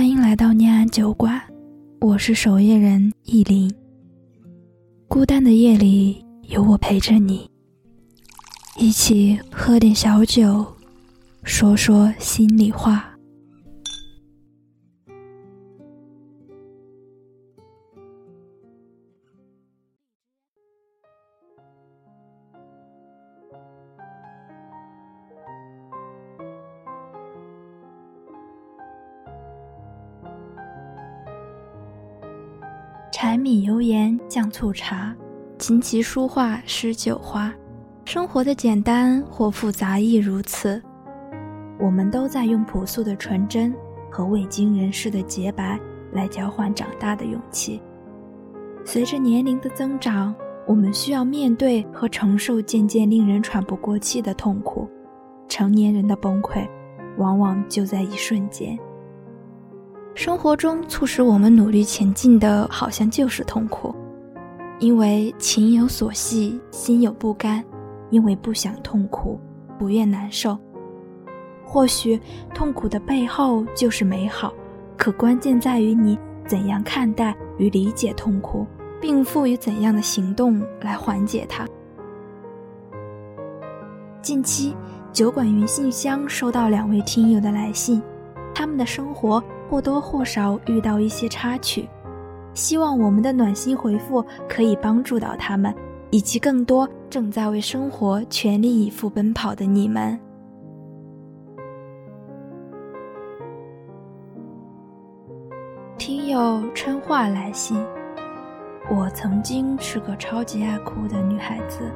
欢迎来到念安酒馆，我是守夜人意林。孤单的夜里，有我陪着你，一起喝点小酒，说说心里话。柴米油盐酱醋茶，琴棋书画诗酒花，生活的简单或复杂亦如此。我们都在用朴素的纯真和未经人事的洁白来交换长大的勇气。随着年龄的增长，我们需要面对和承受渐渐令人喘不过气的痛苦。成年人的崩溃，往往就在一瞬间。生活中促使我们努力前进的，好像就是痛苦，因为情有所系，心有不甘，因为不想痛苦，不愿难受。或许痛苦的背后就是美好，可关键在于你怎样看待与理解痛苦，并赋予怎样的行动来缓解它。近期，酒馆云信箱收到两位听友的来信，他们的生活。或多或少遇到一些插曲，希望我们的暖心回复可以帮助到他们，以及更多正在为生活全力以赴奔跑的你们。听友春话来信：我曾经是个超级爱哭的女孩子，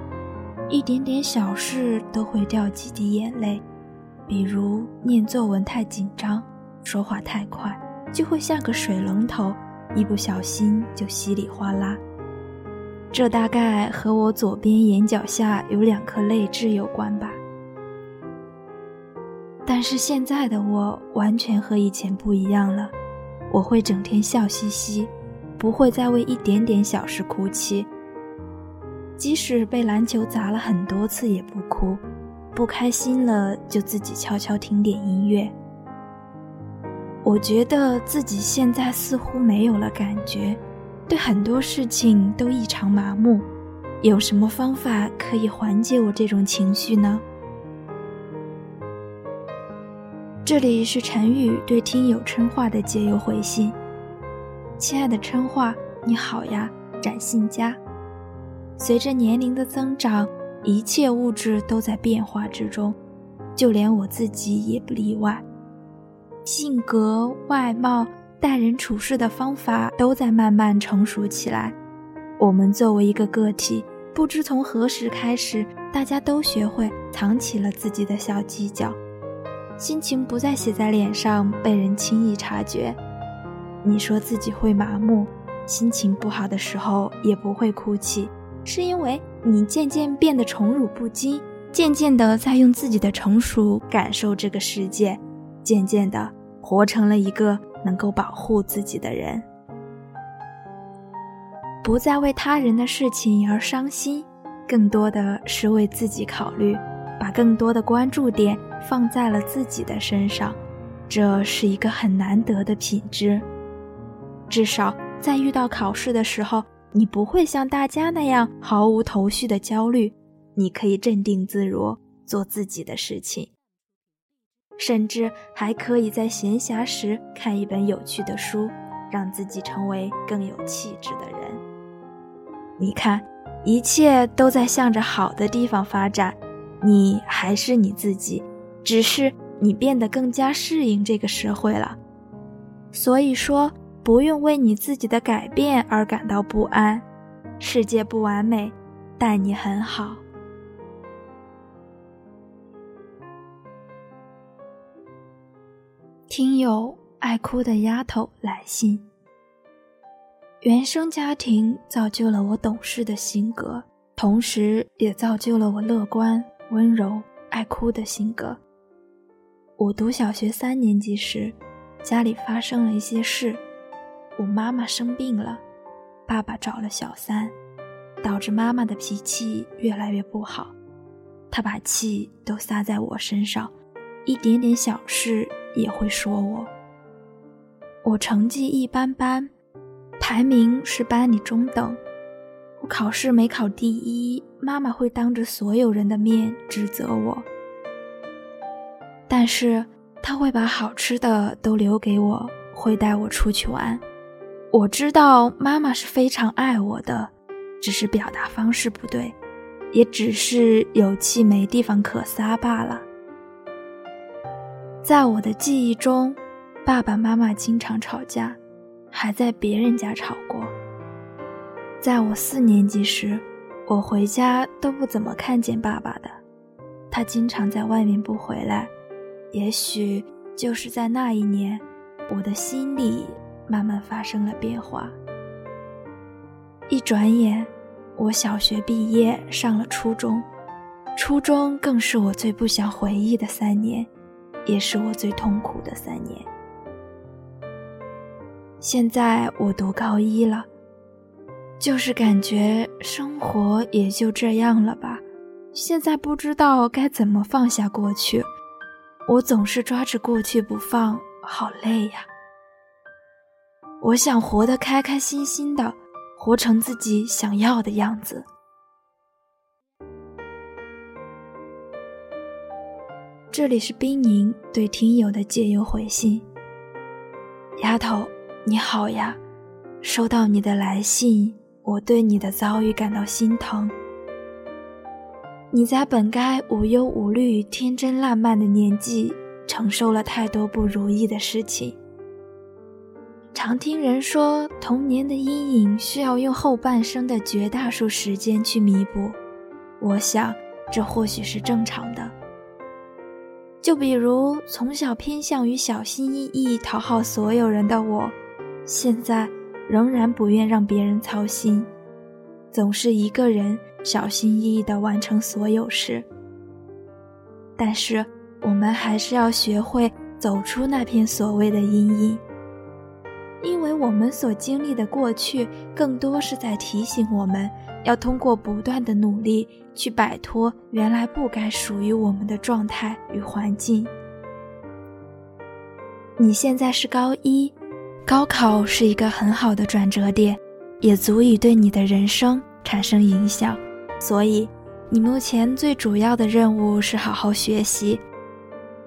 一点点小事都会掉几滴眼泪，比如念作文太紧张。说话太快，就会像个水龙头，一不小心就稀里哗啦。这大概和我左边眼角下有两颗泪痣有关吧。但是现在的我完全和以前不一样了，我会整天笑嘻嘻，不会再为一点点小事哭泣。即使被篮球砸了很多次也不哭，不开心了就自己悄悄听点音乐。我觉得自己现在似乎没有了感觉，对很多事情都异常麻木。有什么方法可以缓解我这种情绪呢？这里是陈宇对听友春话的解忧回信。亲爱的春话，你好呀，展信佳。随着年龄的增长，一切物质都在变化之中，就连我自己也不例外。性格、外貌、待人处事的方法都在慢慢成熟起来。我们作为一个个体，不知从何时开始，大家都学会藏起了自己的小犄角，心情不再写在脸上，被人轻易察觉。你说自己会麻木，心情不好的时候也不会哭泣，是因为你渐渐变得宠辱不惊，渐渐的在用自己的成熟感受这个世界。渐渐的，活成了一个能够保护自己的人，不再为他人的事情而伤心，更多的是为自己考虑，把更多的关注点放在了自己的身上，这是一个很难得的品质。至少在遇到考试的时候，你不会像大家那样毫无头绪的焦虑，你可以镇定自如，做自己的事情。甚至还可以在闲暇时看一本有趣的书，让自己成为更有气质的人。你看，一切都在向着好的地方发展，你还是你自己，只是你变得更加适应这个社会了。所以说，不用为你自己的改变而感到不安。世界不完美，但你很好。听友爱哭的丫头来信。原生家庭造就了我懂事的性格，同时也造就了我乐观、温柔、爱哭的性格。我读小学三年级时，家里发生了一些事，我妈妈生病了，爸爸找了小三，导致妈妈的脾气越来越不好，她把气都撒在我身上，一点点小事。也会说我，我成绩一般般，排名是班里中等。我考试没考第一，妈妈会当着所有人的面指责我。但是她会把好吃的都留给我，会带我出去玩。我知道妈妈是非常爱我的，只是表达方式不对，也只是有气没地方可撒罢了。在我的记忆中，爸爸妈妈经常吵架，还在别人家吵过。在我四年级时，我回家都不怎么看见爸爸的，他经常在外面不回来。也许就是在那一年，我的心里。慢慢发生了变化。一转眼，我小学毕业，上了初中，初中更是我最不想回忆的三年，也是我最痛苦的三年。现在我读高一了，就是感觉生活也就这样了吧。现在不知道该怎么放下过去，我总是抓着过去不放，好累呀。我想活得开开心心的，活成自己想要的样子。这里是冰宁对听友的借由回信。丫头，你好呀，收到你的来信，我对你的遭遇感到心疼。你在本该无忧无虑、天真烂漫的年纪，承受了太多不如意的事情。常听人说，童年的阴影需要用后半生的绝大数时间去弥补。我想，这或许是正常的。就比如从小偏向于小心翼翼讨好所有人的我，现在仍然不愿让别人操心，总是一个人小心翼翼地完成所有事。但是，我们还是要学会走出那片所谓的阴影。因为我们所经历的过去，更多是在提醒我们，要通过不断的努力去摆脱原来不该属于我们的状态与环境。你现在是高一，高考是一个很好的转折点，也足以对你的人生产生影响。所以，你目前最主要的任务是好好学习。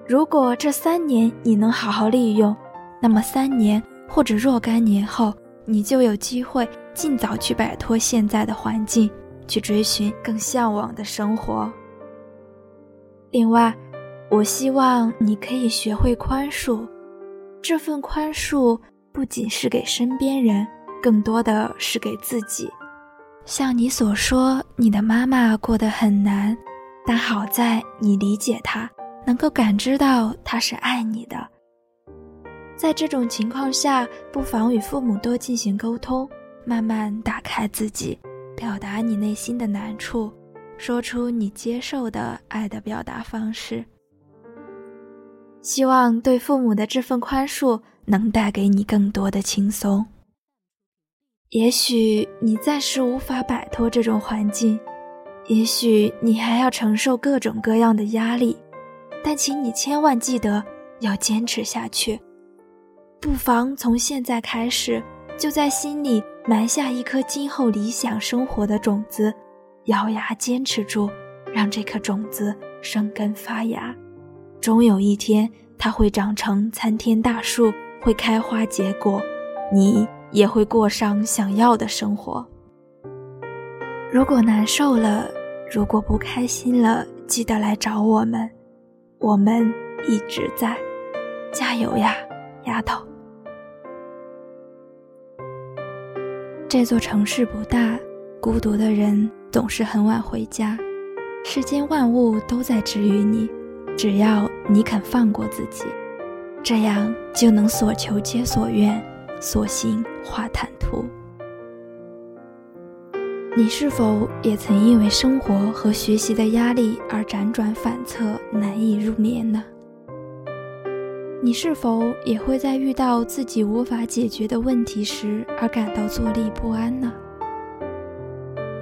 如果这三年你能好好利用，那么三年。或者若干年后，你就有机会尽早去摆脱现在的环境，去追寻更向往的生活。另外，我希望你可以学会宽恕，这份宽恕不仅是给身边人，更多的是给自己。像你所说，你的妈妈过得很难，但好在你理解她，能够感知到她是爱你的。在这种情况下，不妨与父母多进行沟通，慢慢打开自己，表达你内心的难处，说出你接受的爱的表达方式。希望对父母的这份宽恕能带给你更多的轻松。也许你暂时无法摆脱这种环境，也许你还要承受各种各样的压力，但请你千万记得要坚持下去。不妨从现在开始，就在心里埋下一颗今后理想生活的种子，咬牙坚持住，让这颗种子生根发芽。终有一天，它会长成参天大树，会开花结果，你也会过上想要的生活。如果难受了，如果不开心了，记得来找我们，我们一直在，加油呀，丫头。这座城市不大，孤独的人总是很晚回家。世间万物都在治愈你，只要你肯放过自己，这样就能所求皆所愿，所行化坦途。你是否也曾因为生活和学习的压力而辗转反侧，难以入眠呢？你是否也会在遇到自己无法解决的问题时而感到坐立不安呢？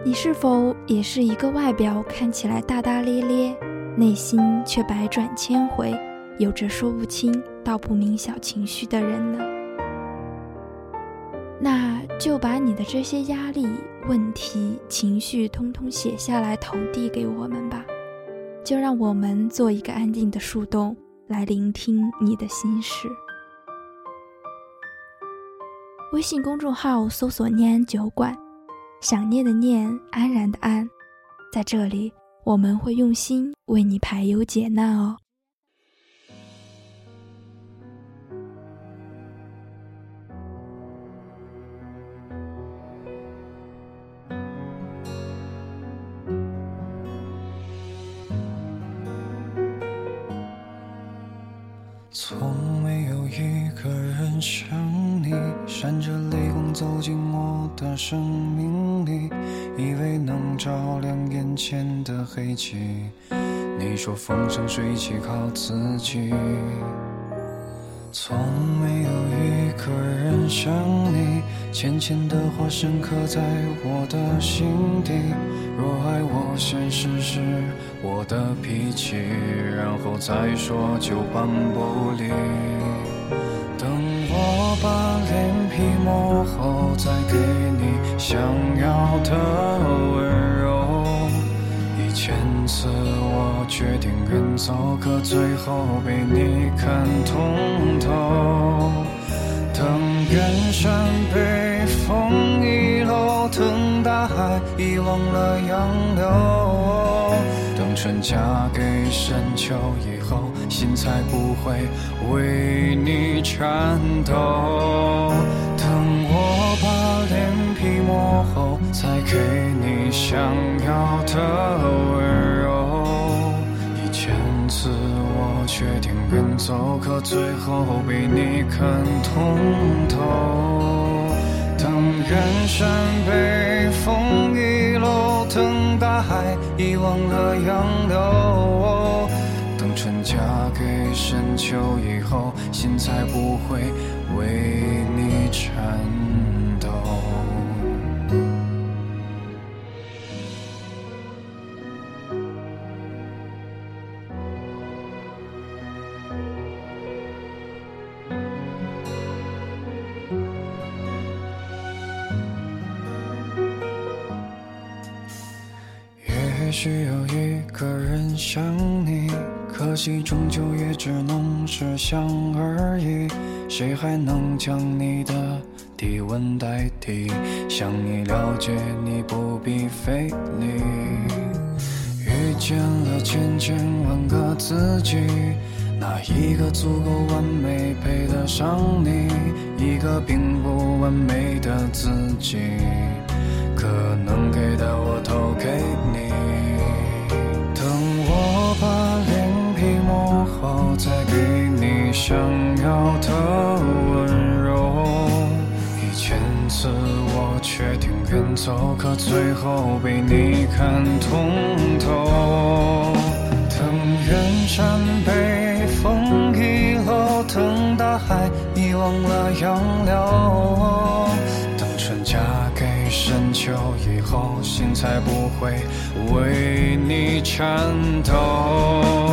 你是否也是一个外表看起来大大咧咧，内心却百转千回，有着说不清道不明小情绪的人呢？那就把你的这些压力、问题、情绪通通写下来投递给我们吧。就让我们做一个安静的树洞，来聆听你的心事。微信公众号搜索“念安酒馆”，想念的念，安然的安，在这里我们会用心为你排忧解难哦。从没有一个人像你，闪着泪光走进我的生命里，以为能照亮眼前的黑漆。你说风生水起靠自己。从没有一个人像你，浅浅的话深刻在我的心底。若爱我先试试我的脾气，然后再说就搬不离。等我把脸皮磨厚，再给你想要的温柔。一千次我决定远走，可最后被你看通透。等遗忘了杨柳。等春嫁给深秋以后，心才不会为你颤抖。等我把脸皮磨厚，才给你想要的温柔。一千次我决定跟走，可最后被你看通透。当远山被风遗落，等大海遗忘了杨柳。等春嫁给深秋以后，心才不会为你颤需要一个人像你，可惜终究也只能是想而已。谁还能将你的体温代替？想你了解你不必费力。遇见了千千万个自己，哪一个足够完美配得上你？一个并不完美的自己，可能给的我都给想要的温柔。一千次我决定远走，可最后被你看通透。等远山被风遗漏，等大海遗忘了洋流。等春嫁给深秋以后，心才不会为你颤抖。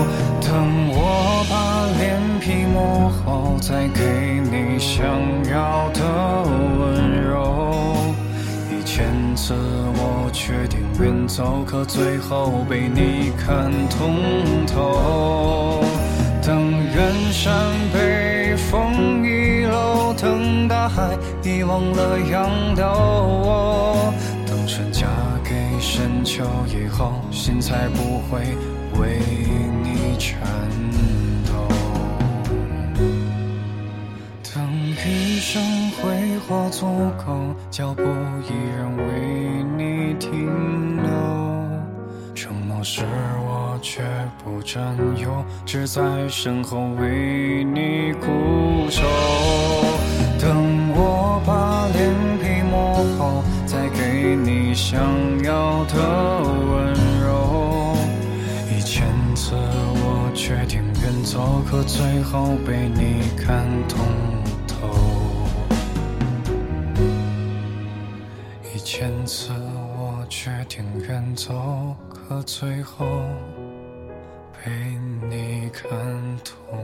再给你想要的温柔。一千次我决定远走，可最后被你看通透。等远山被风遗漏，等大海遗忘了洋流。等春嫁给深秋以后，心才不会为生挥霍足够，脚步依然为你停留。承诺是我绝不占有，只在身后为你固守。等我把脸皮磨厚，再给你想要的温柔。一千次我决定远走，可最后被你看透。前次我决定远走，可最后被你看透。